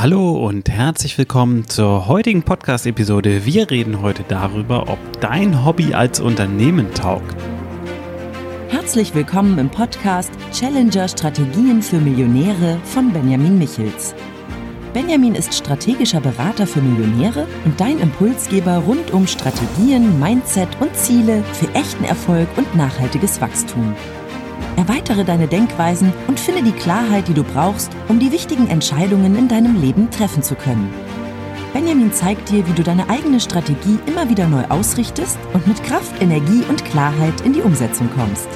Hallo und herzlich willkommen zur heutigen Podcast-Episode. Wir reden heute darüber, ob dein Hobby als Unternehmen taugt. Herzlich willkommen im Podcast Challenger Strategien für Millionäre von Benjamin Michels. Benjamin ist strategischer Berater für Millionäre und dein Impulsgeber rund um Strategien, Mindset und Ziele für echten Erfolg und nachhaltiges Wachstum. Erweitere deine Denkweisen und finde die Klarheit, die du brauchst, um die wichtigen Entscheidungen in deinem Leben treffen zu können. Benjamin zeigt dir, wie du deine eigene Strategie immer wieder neu ausrichtest und mit Kraft, Energie und Klarheit in die Umsetzung kommst.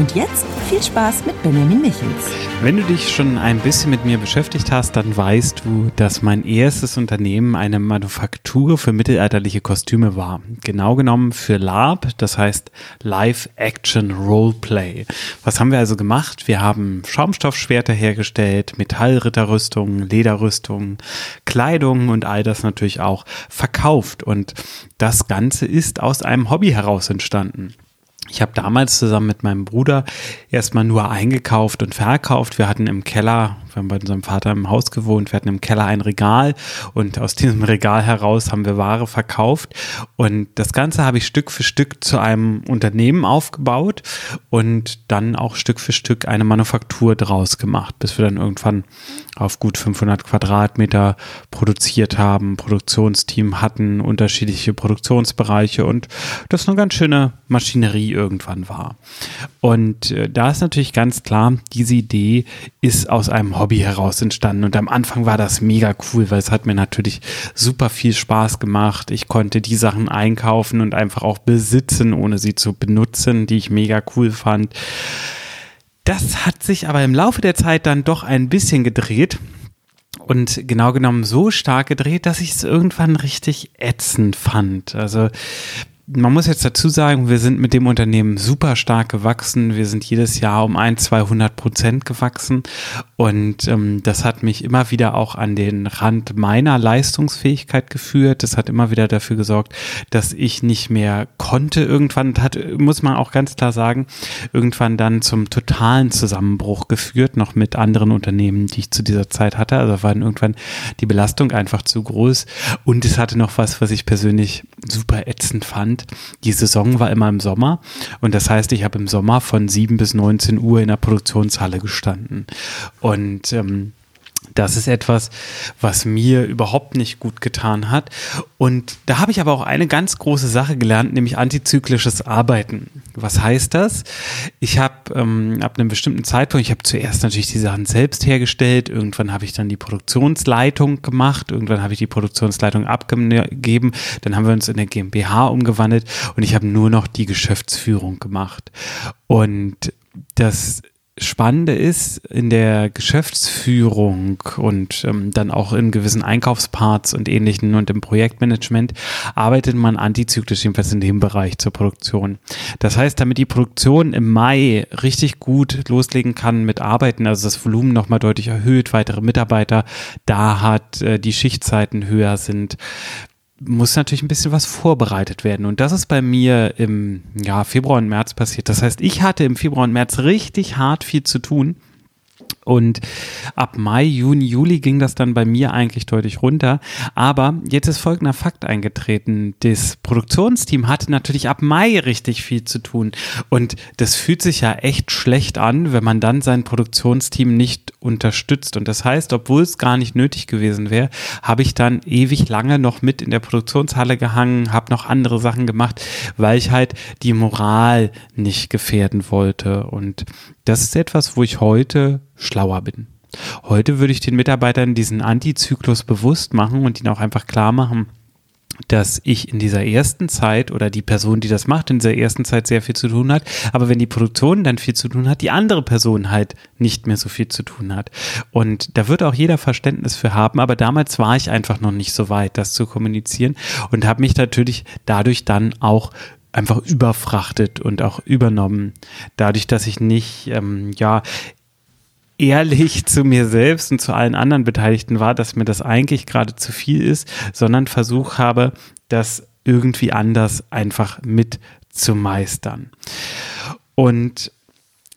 Und jetzt viel Spaß mit Benjamin Michels. Wenn du dich schon ein bisschen mit mir beschäftigt hast, dann weißt du, dass mein erstes Unternehmen eine Manufaktur für mittelalterliche Kostüme war. Genau genommen für LARP, das heißt Live Action Roleplay. Was haben wir also gemacht? Wir haben Schaumstoffschwerter hergestellt, Metallritterrüstungen, Lederrüstungen, Kleidung und all das natürlich auch verkauft. Und das Ganze ist aus einem Hobby heraus entstanden. Ich habe damals zusammen mit meinem Bruder erstmal nur eingekauft und verkauft. Wir hatten im Keller wir haben bei unserem Vater im Haus gewohnt, wir hatten im Keller ein Regal und aus diesem Regal heraus haben wir Ware verkauft und das Ganze habe ich Stück für Stück zu einem Unternehmen aufgebaut und dann auch Stück für Stück eine Manufaktur draus gemacht, bis wir dann irgendwann auf gut 500 Quadratmeter produziert haben, Produktionsteam hatten, unterschiedliche Produktionsbereiche und das eine ganz schöne Maschinerie irgendwann war. Und äh, da ist natürlich ganz klar, diese Idee ist aus einem Hobby heraus entstanden. Und am Anfang war das mega cool, weil es hat mir natürlich super viel Spaß gemacht. Ich konnte die Sachen einkaufen und einfach auch besitzen, ohne sie zu benutzen, die ich mega cool fand. Das hat sich aber im Laufe der Zeit dann doch ein bisschen gedreht und genau genommen so stark gedreht, dass ich es irgendwann richtig ätzend fand. Also man muss jetzt dazu sagen, wir sind mit dem Unternehmen super stark gewachsen. Wir sind jedes Jahr um ein, 200 Prozent gewachsen. Und ähm, das hat mich immer wieder auch an den Rand meiner Leistungsfähigkeit geführt. Das hat immer wieder dafür gesorgt, dass ich nicht mehr konnte. Irgendwann hat, muss man auch ganz klar sagen, irgendwann dann zum totalen Zusammenbruch geführt, noch mit anderen Unternehmen, die ich zu dieser Zeit hatte. Also war irgendwann die Belastung einfach zu groß. Und es hatte noch was, was ich persönlich super ätzend fand die Saison war immer im Sommer und das heißt, ich habe im Sommer von 7 bis 19 Uhr in der Produktionshalle gestanden. Und ähm, das ist etwas, was mir überhaupt nicht gut getan hat. Und da habe ich aber auch eine ganz große Sache gelernt, nämlich antizyklisches Arbeiten. Was heißt das? Ich habe ähm, ab einem bestimmten Zeitpunkt, ich habe zuerst natürlich die Sachen selbst hergestellt, irgendwann habe ich dann die Produktionsleitung gemacht, irgendwann habe ich die Produktionsleitung abgegeben, dann haben wir uns in der GmbH umgewandelt und ich habe nur noch die Geschäftsführung gemacht. Und das Spannende ist, in der Geschäftsführung und ähm, dann auch in gewissen Einkaufsparts und ähnlichen und im Projektmanagement arbeitet man antizyklisch, jedenfalls in dem Bereich zur Produktion. Das heißt, damit die Produktion im Mai richtig gut loslegen kann mit Arbeiten, also das Volumen nochmal deutlich erhöht, weitere Mitarbeiter da hat, äh, die Schichtzeiten höher sind, muss natürlich ein bisschen was vorbereitet werden. Und das ist bei mir im ja, Februar und März passiert. Das heißt, ich hatte im Februar und März richtig hart viel zu tun. Und ab Mai, Juni, Juli ging das dann bei mir eigentlich deutlich runter. Aber jetzt ist folgender Fakt eingetreten. Das Produktionsteam hatte natürlich ab Mai richtig viel zu tun. Und das fühlt sich ja echt schlecht an, wenn man dann sein Produktionsteam nicht unterstützt. Und das heißt, obwohl es gar nicht nötig gewesen wäre, habe ich dann ewig lange noch mit in der Produktionshalle gehangen, habe noch andere Sachen gemacht, weil ich halt die Moral nicht gefährden wollte. Und das ist etwas, wo ich heute schlauer bin. Heute würde ich den Mitarbeitern diesen Antizyklus bewusst machen und ihnen auch einfach klar machen, dass ich in dieser ersten Zeit oder die Person, die das macht, in dieser ersten Zeit sehr viel zu tun hat. Aber wenn die Produktion dann viel zu tun hat, die andere Person halt nicht mehr so viel zu tun hat. Und da wird auch jeder Verständnis für haben. Aber damals war ich einfach noch nicht so weit, das zu kommunizieren und habe mich natürlich dadurch dann auch einfach überfrachtet und auch übernommen. Dadurch, dass ich nicht, ähm, ja, ehrlich zu mir selbst und zu allen anderen Beteiligten war, dass mir das eigentlich gerade zu viel ist, sondern Versuch habe, das irgendwie anders einfach mit zu meistern. Und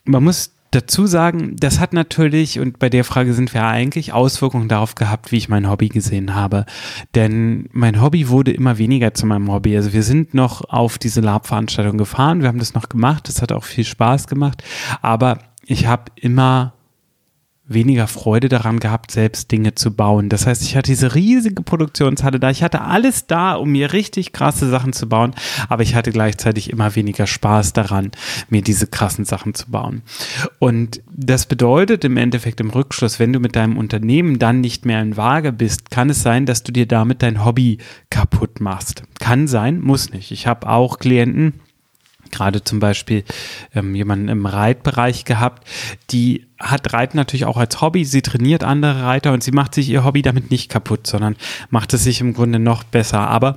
man muss dazu sagen, das hat natürlich, und bei der Frage sind wir eigentlich, Auswirkungen darauf gehabt, wie ich mein Hobby gesehen habe. Denn mein Hobby wurde immer weniger zu meinem Hobby. Also wir sind noch auf diese Lab-Veranstaltung gefahren, wir haben das noch gemacht, das hat auch viel Spaß gemacht, aber ich habe immer weniger Freude daran gehabt, selbst Dinge zu bauen. Das heißt, ich hatte diese riesige Produktionshalle da. Ich hatte alles da, um mir richtig krasse Sachen zu bauen, aber ich hatte gleichzeitig immer weniger Spaß daran, mir diese krassen Sachen zu bauen. Und das bedeutet im Endeffekt im Rückschluss, wenn du mit deinem Unternehmen dann nicht mehr in Waage bist, kann es sein, dass du dir damit dein Hobby kaputt machst. Kann sein, muss nicht. Ich habe auch Klienten, gerade zum Beispiel ähm, jemanden im Reitbereich gehabt, die hat Reiten natürlich auch als Hobby. Sie trainiert andere Reiter und sie macht sich ihr Hobby damit nicht kaputt, sondern macht es sich im Grunde noch besser. Aber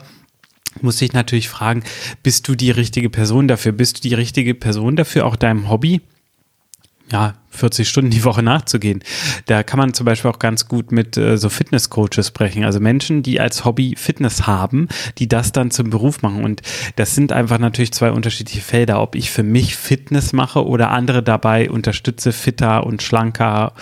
muss ich natürlich fragen, bist du die richtige Person dafür? Bist du die richtige Person dafür, auch deinem Hobby ja, 40 Stunden die Woche nachzugehen. Da kann man zum Beispiel auch ganz gut mit äh, so Fitnesscoaches sprechen. Also Menschen, die als Hobby Fitness haben, die das dann zum Beruf machen. Und das sind einfach natürlich zwei unterschiedliche Felder. Ob ich für mich Fitness mache oder andere dabei unterstütze, fitter und schlanker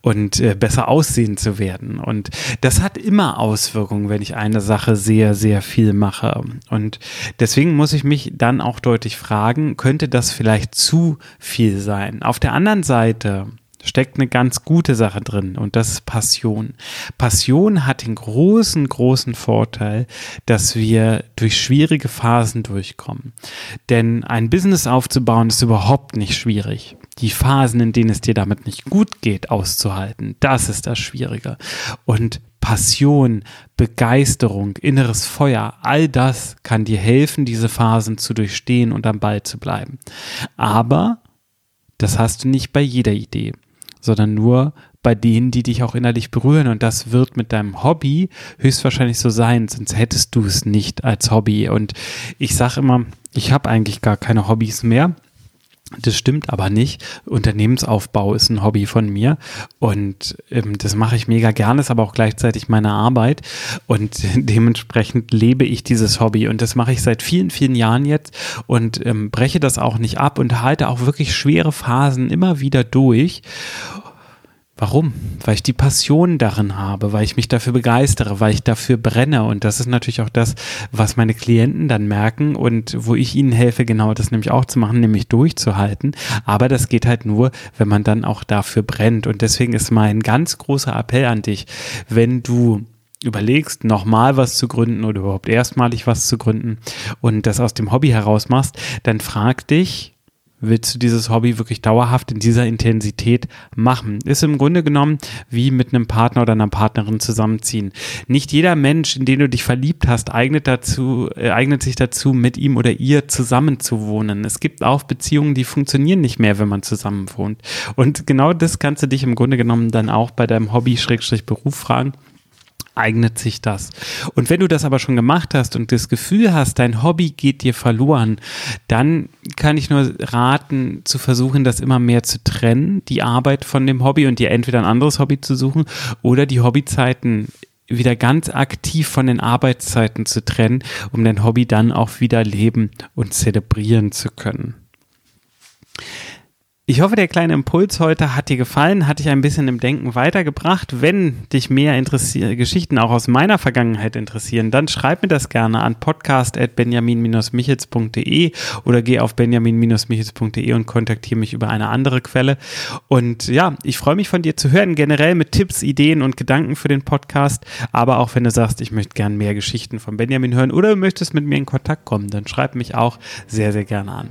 und äh, besser aussehen zu werden. Und das hat immer Auswirkungen, wenn ich eine Sache sehr, sehr viel mache. Und deswegen muss ich mich dann auch deutlich fragen, könnte das vielleicht zu viel sein? Auf der anderen Seite Seite steckt eine ganz gute Sache drin und das ist Passion. Passion hat den großen, großen Vorteil, dass wir durch schwierige Phasen durchkommen. Denn ein Business aufzubauen ist überhaupt nicht schwierig. Die Phasen, in denen es dir damit nicht gut geht, auszuhalten, das ist das Schwierige. Und Passion, Begeisterung, inneres Feuer, all das kann dir helfen, diese Phasen zu durchstehen und am Ball zu bleiben. Aber das hast du nicht bei jeder Idee, sondern nur bei denen, die dich auch innerlich berühren. Und das wird mit deinem Hobby höchstwahrscheinlich so sein, sonst hättest du es nicht als Hobby. Und ich sage immer, ich habe eigentlich gar keine Hobbys mehr. Das stimmt aber nicht. Unternehmensaufbau ist ein Hobby von mir und ähm, das mache ich mega gerne, ist aber auch gleichzeitig meine Arbeit und dementsprechend lebe ich dieses Hobby und das mache ich seit vielen, vielen Jahren jetzt und ähm, breche das auch nicht ab und halte auch wirklich schwere Phasen immer wieder durch Warum? Weil ich die Passion darin habe, weil ich mich dafür begeistere, weil ich dafür brenne. Und das ist natürlich auch das, was meine Klienten dann merken und wo ich ihnen helfe, genau das nämlich auch zu machen, nämlich durchzuhalten. Aber das geht halt nur, wenn man dann auch dafür brennt. Und deswegen ist mein ganz großer Appell an dich, wenn du überlegst, nochmal was zu gründen oder überhaupt erstmalig was zu gründen und das aus dem Hobby heraus machst, dann frag dich, willst du dieses Hobby wirklich dauerhaft in dieser Intensität machen? Ist im Grunde genommen wie mit einem Partner oder einer Partnerin zusammenziehen. Nicht jeder Mensch, in den du dich verliebt hast, eignet dazu, äh, eignet sich dazu, mit ihm oder ihr zusammenzuwohnen. Es gibt auch Beziehungen, die funktionieren nicht mehr, wenn man zusammen wohnt. Und genau das kannst du dich im Grunde genommen dann auch bei deinem Hobby-Beruf fragen eignet sich das. Und wenn du das aber schon gemacht hast und das Gefühl hast, dein Hobby geht dir verloren, dann kann ich nur raten, zu versuchen, das immer mehr zu trennen, die Arbeit von dem Hobby und dir entweder ein anderes Hobby zu suchen oder die Hobbyzeiten wieder ganz aktiv von den Arbeitszeiten zu trennen, um dein Hobby dann auch wieder leben und zelebrieren zu können. Ich hoffe, der kleine Impuls heute hat dir gefallen, hat dich ein bisschen im Denken weitergebracht. Wenn dich mehr Geschichten auch aus meiner Vergangenheit interessieren, dann schreib mir das gerne an podcast.benjamin-michels.de oder geh auf benjamin-michels.de und kontaktiere mich über eine andere Quelle. Und ja, ich freue mich von dir zu hören, generell mit Tipps, Ideen und Gedanken für den Podcast. Aber auch wenn du sagst, ich möchte gerne mehr Geschichten von Benjamin hören oder du möchtest mit mir in Kontakt kommen, dann schreib mich auch sehr, sehr gerne an.